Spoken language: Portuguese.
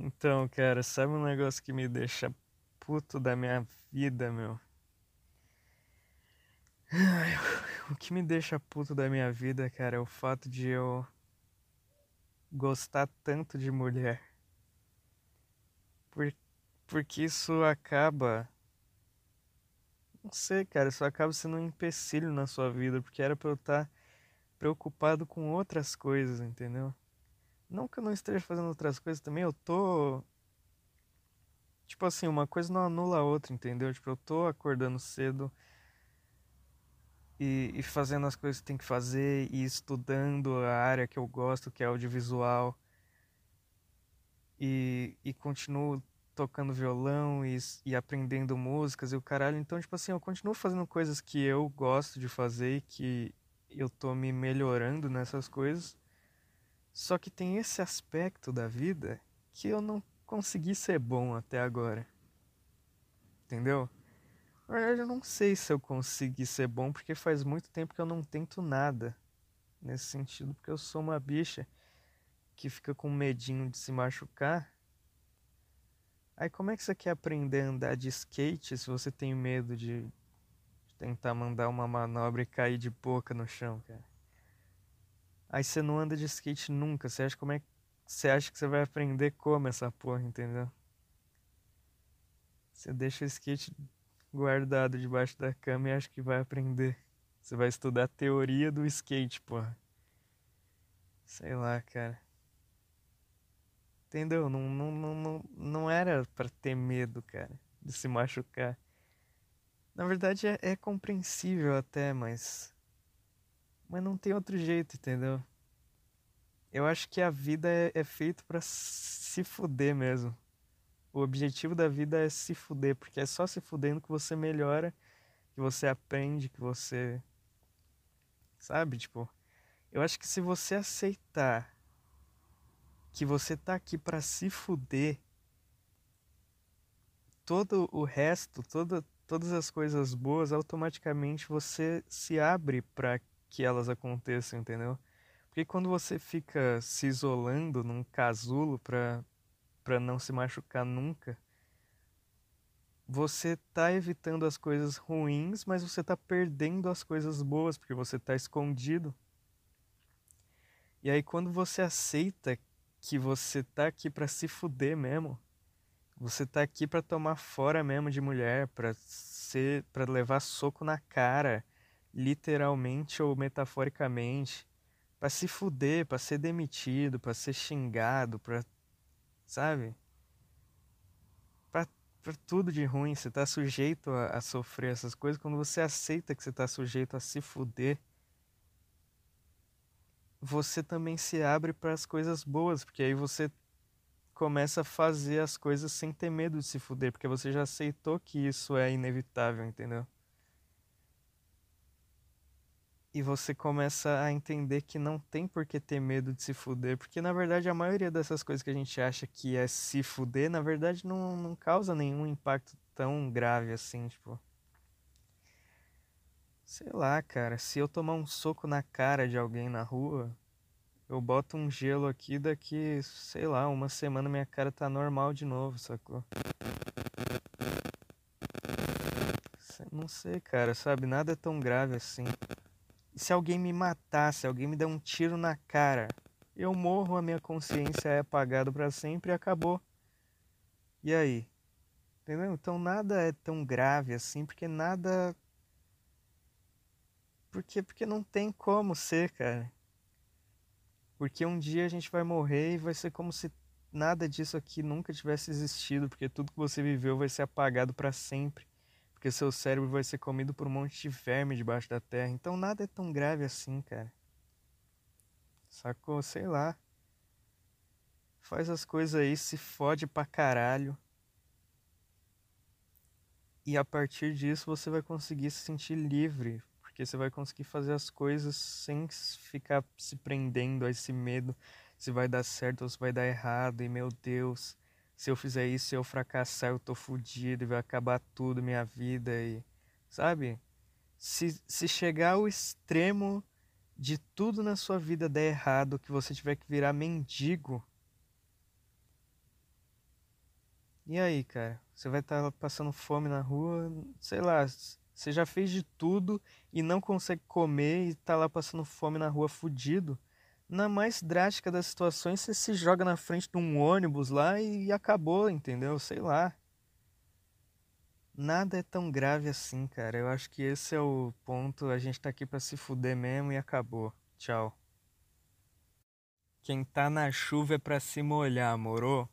Então, cara, sabe um negócio que me deixa puto da minha vida, meu? O que me deixa puto da minha vida, cara, é o fato de eu gostar tanto de mulher. Por, porque isso acaba. Não sei, cara, isso acaba sendo um empecilho na sua vida, porque era pra eu estar preocupado com outras coisas, entendeu? Não que eu não esteja fazendo outras coisas também, eu tô. Tipo assim, uma coisa não anula a outra, entendeu? Tipo, eu tô acordando cedo e, e fazendo as coisas que tem que fazer e estudando a área que eu gosto, que é audiovisual. E, e continuo tocando violão e, e aprendendo músicas e o caralho. Então, tipo assim, eu continuo fazendo coisas que eu gosto de fazer e que eu tô me melhorando nessas coisas. Só que tem esse aspecto da vida que eu não consegui ser bom até agora. Entendeu? Na verdade, eu não sei se eu consegui ser bom porque faz muito tempo que eu não tento nada nesse sentido, porque eu sou uma bicha que fica com medinho de se machucar. Aí, como é que você quer aprender a andar de skate se você tem medo de tentar mandar uma manobra e cair de boca no chão, cara? Aí você não anda de skate nunca. Você acha como é você acha que você vai aprender como essa porra, entendeu? Você deixa o skate guardado debaixo da cama e acha que vai aprender. Você vai estudar a teoria do skate, porra. Sei lá, cara. Entendeu? Não, não, não, não, não era para ter medo, cara, de se machucar. Na verdade é, é compreensível até, mas mas não tem outro jeito, entendeu? Eu acho que a vida é, é feita para se fuder mesmo. O objetivo da vida é se fuder, porque é só se fudendo que você melhora, que você aprende, que você. Sabe? Tipo, eu acho que se você aceitar que você tá aqui para se fuder, todo o resto, toda, todas as coisas boas, automaticamente você se abre para que elas aconteçam, entendeu? Porque quando você fica se isolando num casulo pra, pra não se machucar nunca, você tá evitando as coisas ruins, mas você tá perdendo as coisas boas, porque você tá escondido. E aí quando você aceita que você tá aqui para se fuder mesmo, você tá aqui para tomar fora mesmo de mulher, para ser, para levar soco na cara, literalmente ou metaforicamente, para se fuder, para ser demitido, para ser xingado, para sabe? Para tudo de ruim, você tá sujeito a, a sofrer essas coisas quando você aceita que você tá sujeito a se fuder. Você também se abre para as coisas boas, porque aí você começa a fazer as coisas sem ter medo de se fuder, porque você já aceitou que isso é inevitável, entendeu? E você começa a entender que não tem por que ter medo de se fuder, porque na verdade a maioria dessas coisas que a gente acha que é se fuder, na verdade não, não causa nenhum impacto tão grave assim, tipo. Sei lá, cara, se eu tomar um soco na cara de alguém na rua, eu boto um gelo aqui, daqui, sei lá, uma semana minha cara tá normal de novo, sacou? Não sei, cara, sabe? Nada é tão grave assim se alguém me matar, se alguém me der um tiro na cara, eu morro, a minha consciência é apagada para sempre e acabou. E aí? Entendeu? Então nada é tão grave assim, porque nada. Porque, porque não tem como ser, cara. Porque um dia a gente vai morrer e vai ser como se nada disso aqui nunca tivesse existido, porque tudo que você viveu vai ser apagado para sempre porque seu cérebro vai ser comido por um monte de verme debaixo da terra. Então nada é tão grave assim, cara. Sacou? Sei lá. Faz as coisas aí, se fode pra caralho. E a partir disso você vai conseguir se sentir livre. Porque você vai conseguir fazer as coisas sem ficar se prendendo a esse medo se vai dar certo ou se vai dar errado. E meu Deus, se eu fizer isso, se eu fracassar, eu tô fudido vai acabar tudo minha vida e sabe? Se, se chegar ao extremo de tudo na sua vida der errado, que você tiver que virar mendigo, E aí, cara? Você vai estar tá passando fome na rua, sei lá, você já fez de tudo e não consegue comer e tá lá passando fome na rua fudido. Na mais drástica das situações, você se joga na frente de um ônibus lá e acabou, entendeu? Sei lá. Nada é tão grave assim, cara. Eu acho que esse é o ponto. A gente tá aqui pra se fuder mesmo e acabou. Tchau. Quem tá na chuva é pra se molhar, morou?